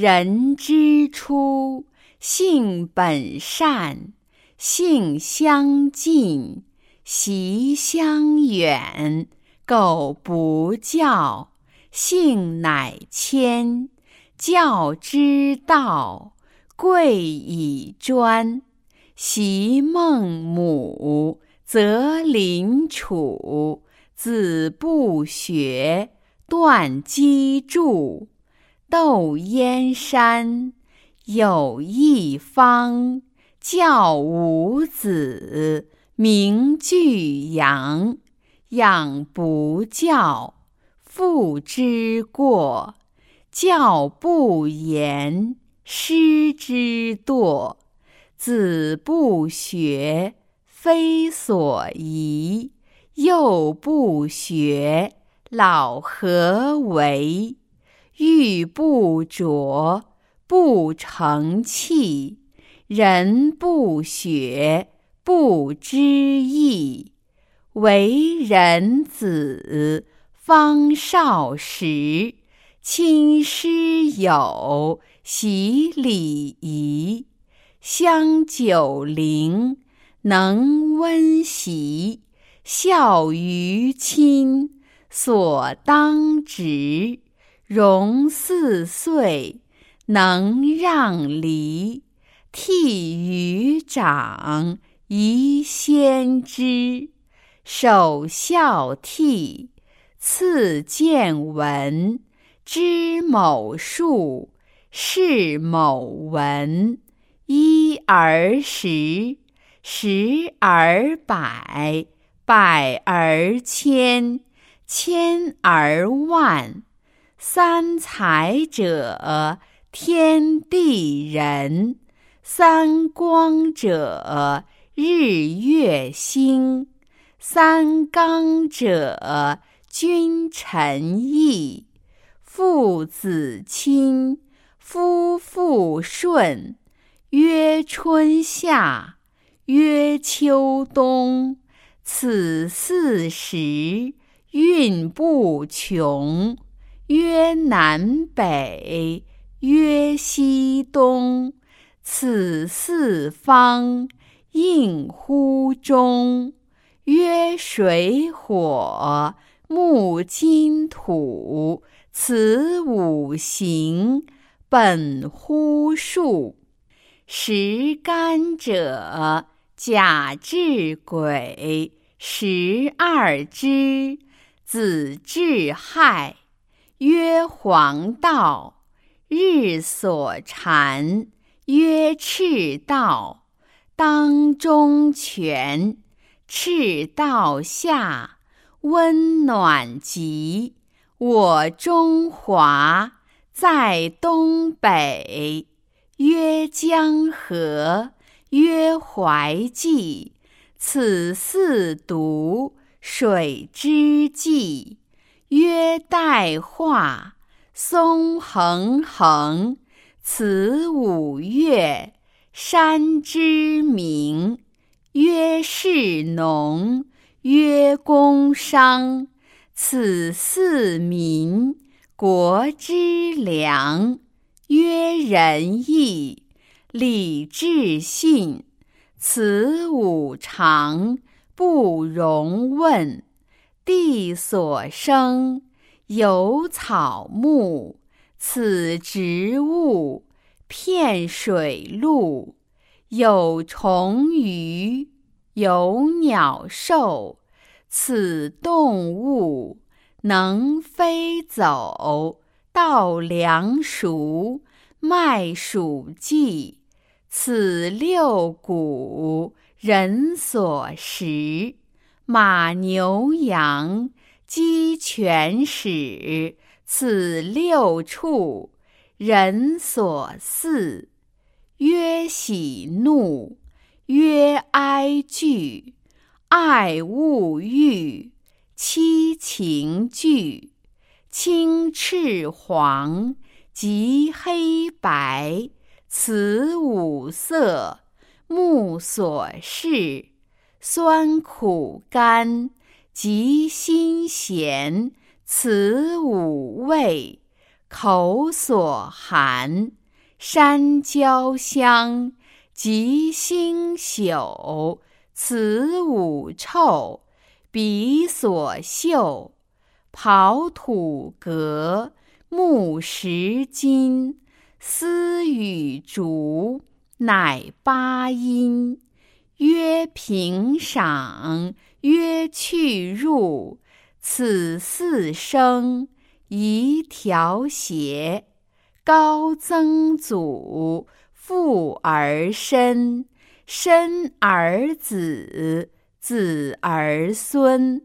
人之初，性本善，性相近，习相远。苟不教，性乃迁。教之道，贵以专。昔孟母，择邻处，子不学，断机杼。窦燕山，有一方，教五子，名俱扬。养不教，父之过；教不严，师之惰。子不学，非所宜；幼不学，老何为？玉不琢，不成器；人不学，不知义。为人子，方少时，亲师友，习礼仪。香九龄，能温席，孝于亲，所当执。融四岁，能让梨，悌于长，宜先知。首孝悌，次见闻，知某数，识某文。一而十，十而百，百而千，千而万。三才者，天地人；三光者，日月星。三纲者，君臣义；父子亲，夫妇顺。曰春夏，曰秋冬。此四时，运不穷。曰南北，曰西东。此四方，应乎中。曰水火木金土，此五行，本乎数。十干者，甲至癸，十二支，子至亥。曰黄道，日所产。曰赤道，当中权。赤道下，温暖极。我中华，在东北。曰江河，曰淮济。此四渎，水之纪。曰代化，松横横。此五岳，山之名。曰士农，曰工商，此四民，国之良。曰仁义，礼智信，此五常，不容问。地所生，有草木，此植物，遍水陆。有虫鱼，有鸟兽，此动物，能飞走。稻粱熟，麦黍稷，此六谷，人所食。马牛羊，鸡犬豕，此六畜，人所饲。曰喜怒，曰哀惧，爱恶欲，七情具。青赤黄，及黑白，此五色，目所视。酸苦甘，及辛咸，此五味，口所含。山椒香，及辛朽。此五臭，鼻所嗅。刨土革，木石金，丝与竹，乃八音。曰平赏，曰去入。此四声，宜调谐。高曾祖，父而身，身而子，子而孙，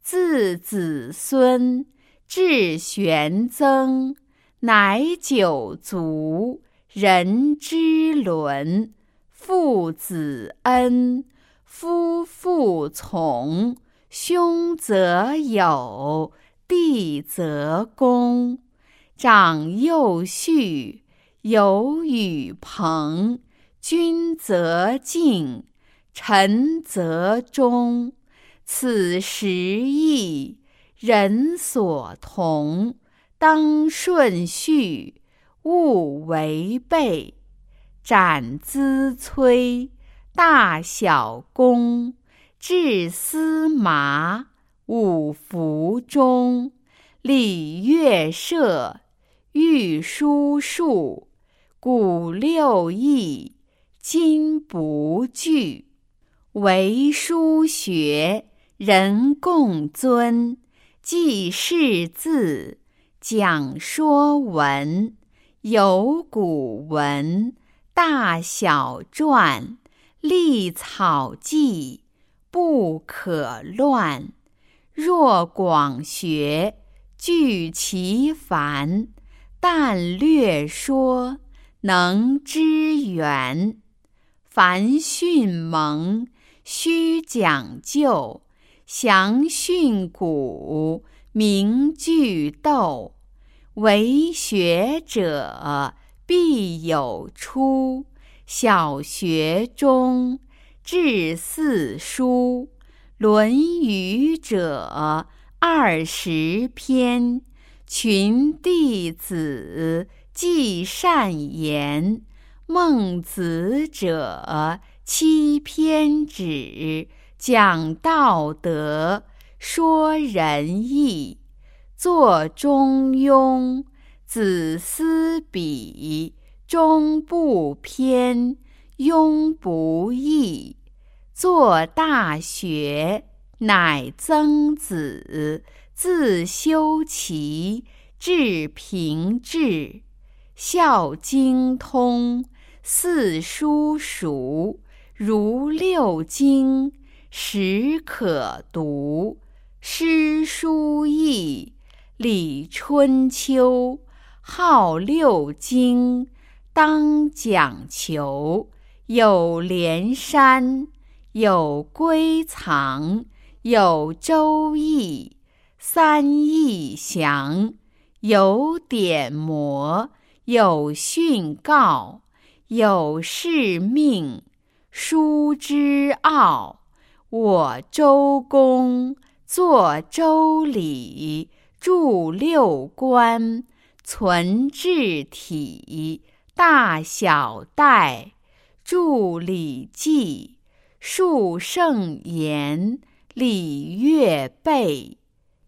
自子孙至玄曾，乃九族，人之伦。父子恩，夫妇从，兄则友，弟则恭。长幼序，友与朋，君则敬，臣则忠。此十义，人所同，当顺序，勿违背。斩资催，大小功，至司马，五服中，礼乐射。御书数，古六艺，今不惧。为书学，人共尊。记事字，讲说文。有古文，大小篆，隶草记，不可乱。若广学，具其繁。但略说，能知源。凡训蒙，须讲究。详训诂，明句读。为学者，必有初。小学中，至四书。《论语》者，二十篇。群弟子记善言，孟子者七篇止，讲道德，说仁义，作中庸。子思笔，中不偏，庸不易。作大学，乃曾子。自修齐，至平治，孝经通，四书熟，如六经，始可读。诗书易，礼春秋，号六经，当讲求。有连山，有归藏，有周易。三易详，有典谟，有训告，有誓命，书之奥。我周公作周礼，著六官，存志体，大小代，著礼记，述圣言，礼乐备。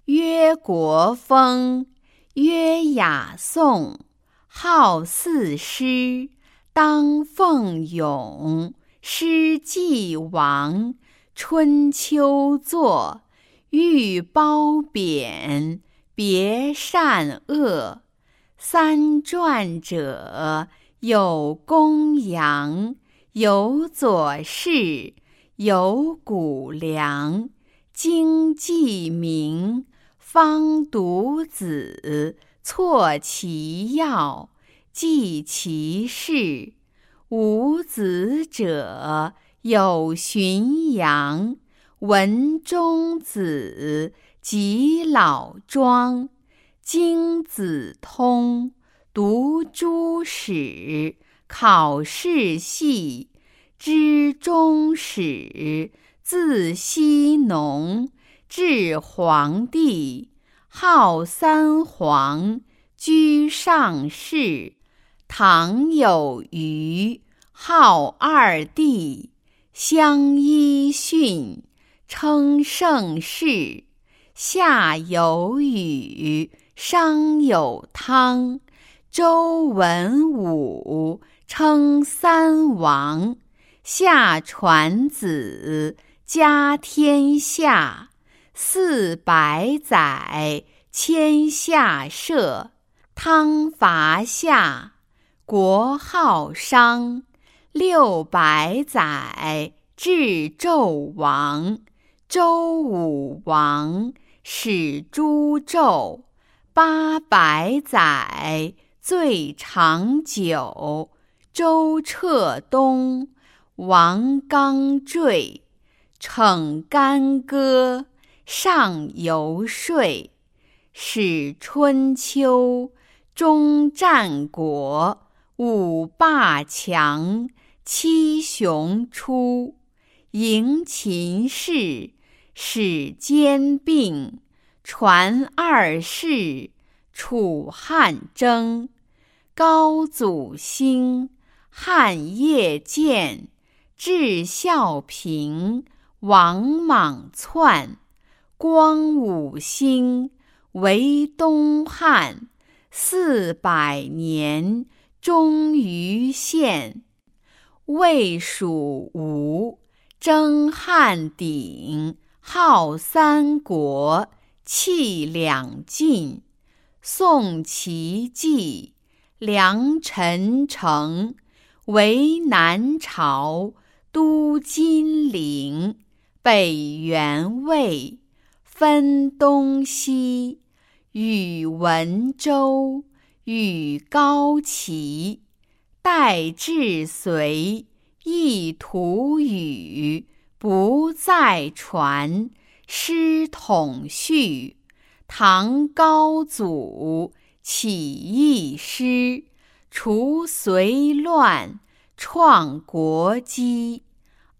曰国风，曰雅颂，号四诗，当奉咏。诗既亡，春秋作，欲褒贬，别善恶。三传者，有公羊，有左氏，有谷梁，经记名。方读子，错其要，记其事。无子者，有荀扬、文中子及老庄。经子通，读诸史，考世系，知终始，自羲农。至黄帝，号三皇，居上世。唐有虞，号二帝，相揖逊，称盛世。夏有禹，商有汤，周文武，称三王。夏传子，家天下。四百载，迁下社。汤伐夏，国号商。六百载，至纣王。周武王，始诛纣。八百载，最长久。周彻东，王纲坠。逞干戈。上游说，始春秋，终战国，五霸强，七雄出，迎秦氏，始兼并，传二世，楚汉争，高祖兴，汉业建，至孝平，王莽篡。光武兴，为东汉四百年，终于献。魏蜀吴，争汉鼎，号三国，气两晋。宋齐继，梁陈城，为南朝，都金陵，北元魏。分东西，与文周，与高齐，代至隋，一图语，不再传。师统序，唐高祖起义师，除隋乱，创国基。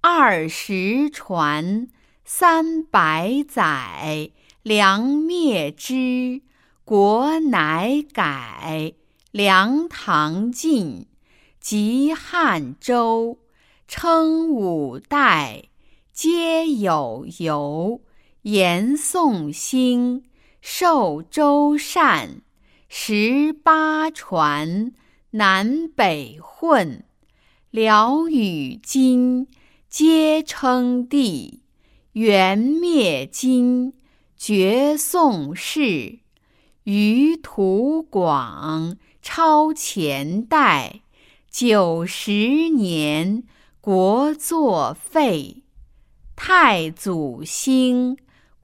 二十传。三百载，梁灭之，国乃改。梁唐晋，及汉周，称五代，皆有由。延宋兴，受周禅。十八传，南北混。辽与金，皆称帝。元灭金，绝宋氏，余图广，超前代。九十年，国作废。太祖兴，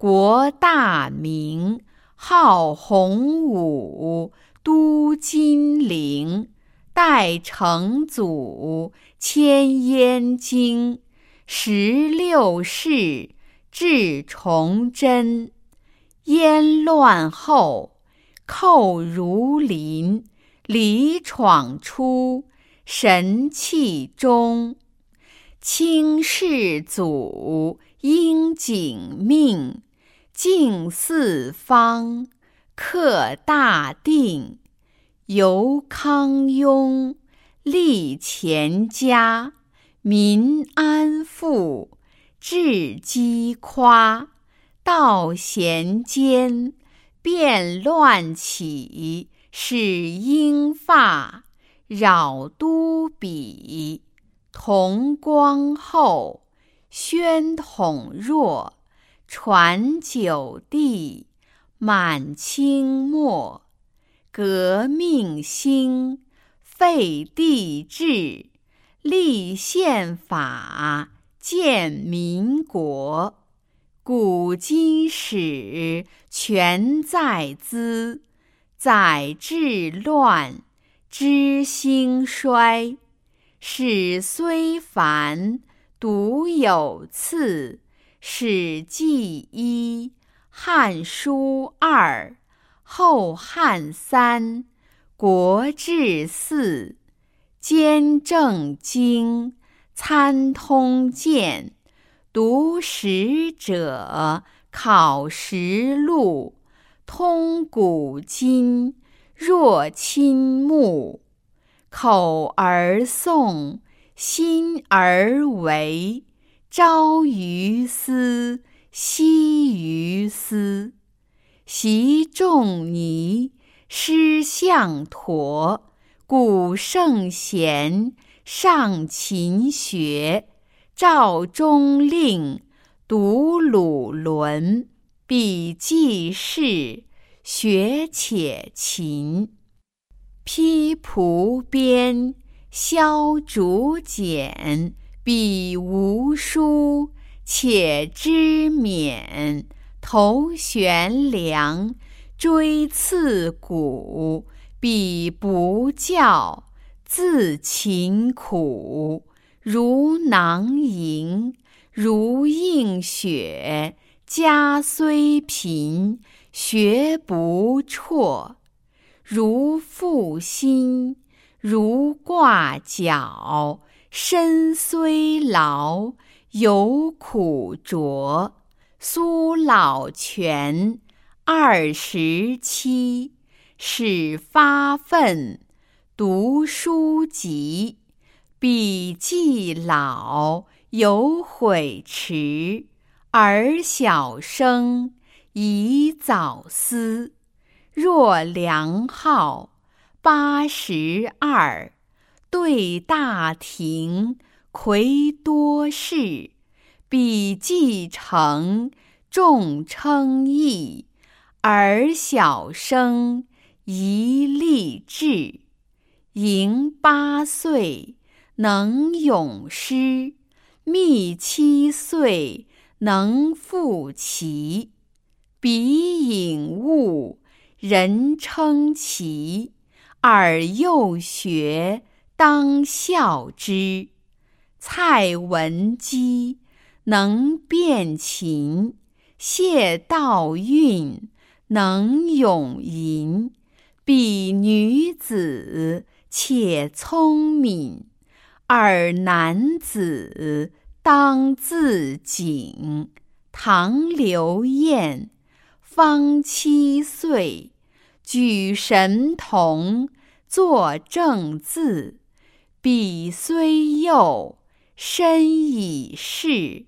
国大明，号洪武，都金陵，代成祖，迁燕京。十六世。至崇祯，燕乱后，寇如林，李闯出，神器中。清世祖应景命，敬四方，克大定。由康雍，立乾家，民安富。至饥夸，道贤奸，变乱起，使英发，扰都比。同光后，宣统弱，传九帝，满清末。革命兴，废帝制，立宪法。建民国，古今史全在兹。载治乱，知兴衰。史虽繁，独有次。史记一，汉书二，后汉三，国志四，兼正经。参通鉴，读史者考实录，通古今，若亲目。口而诵，心而为。朝于斯，夕于斯。习仲尼，师向陀。古圣贤，上勤学。赵中令，读鲁伦。笔记事，学且勤。披蒲编，削竹简。彼无书，且知勉。头悬梁，锥刺股。彼不教，自勤苦。如囊萤，如映雪。家虽贫，学不辍。如负薪，如挂角；身虽劳，犹苦卓。苏老泉，二十七，始发愤，读书籍。彼既老，犹悔迟。尔小生，宜早思。若梁浩，八十二，对大庭，魁多士。彼既成，众称异。尔小生，宜立志。盈八岁，能咏诗；密七岁，能赋棋。彼颖悟。人称奇，尔幼学，当效之。蔡文姬能辨琴，谢道韫能咏吟。彼女子且聪敏，尔男子当自警。唐刘晏，方七岁。举神童，作正字。彼虽幼，身已仕。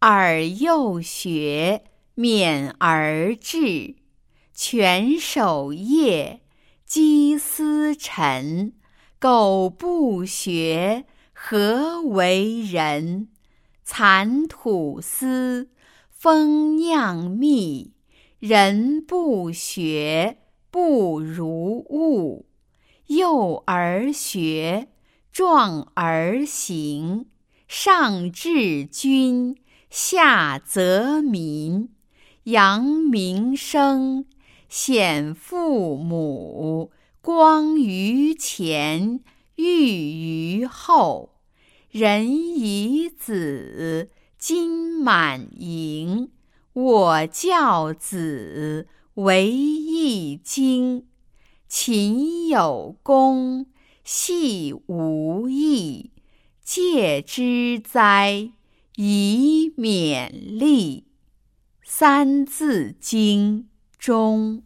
尔幼学，勉而志。全守业，积思沉。苟不学，何为人？蚕吐丝，蜂酿蜜。人不学。不如物，幼而学，壮而行。上治军，下泽民。扬名声，显父母。光于前，裕于后。人以子，金满盈。我教子。为易经，勤有功，系无益。戒之哉，以勉励。《三字经》中。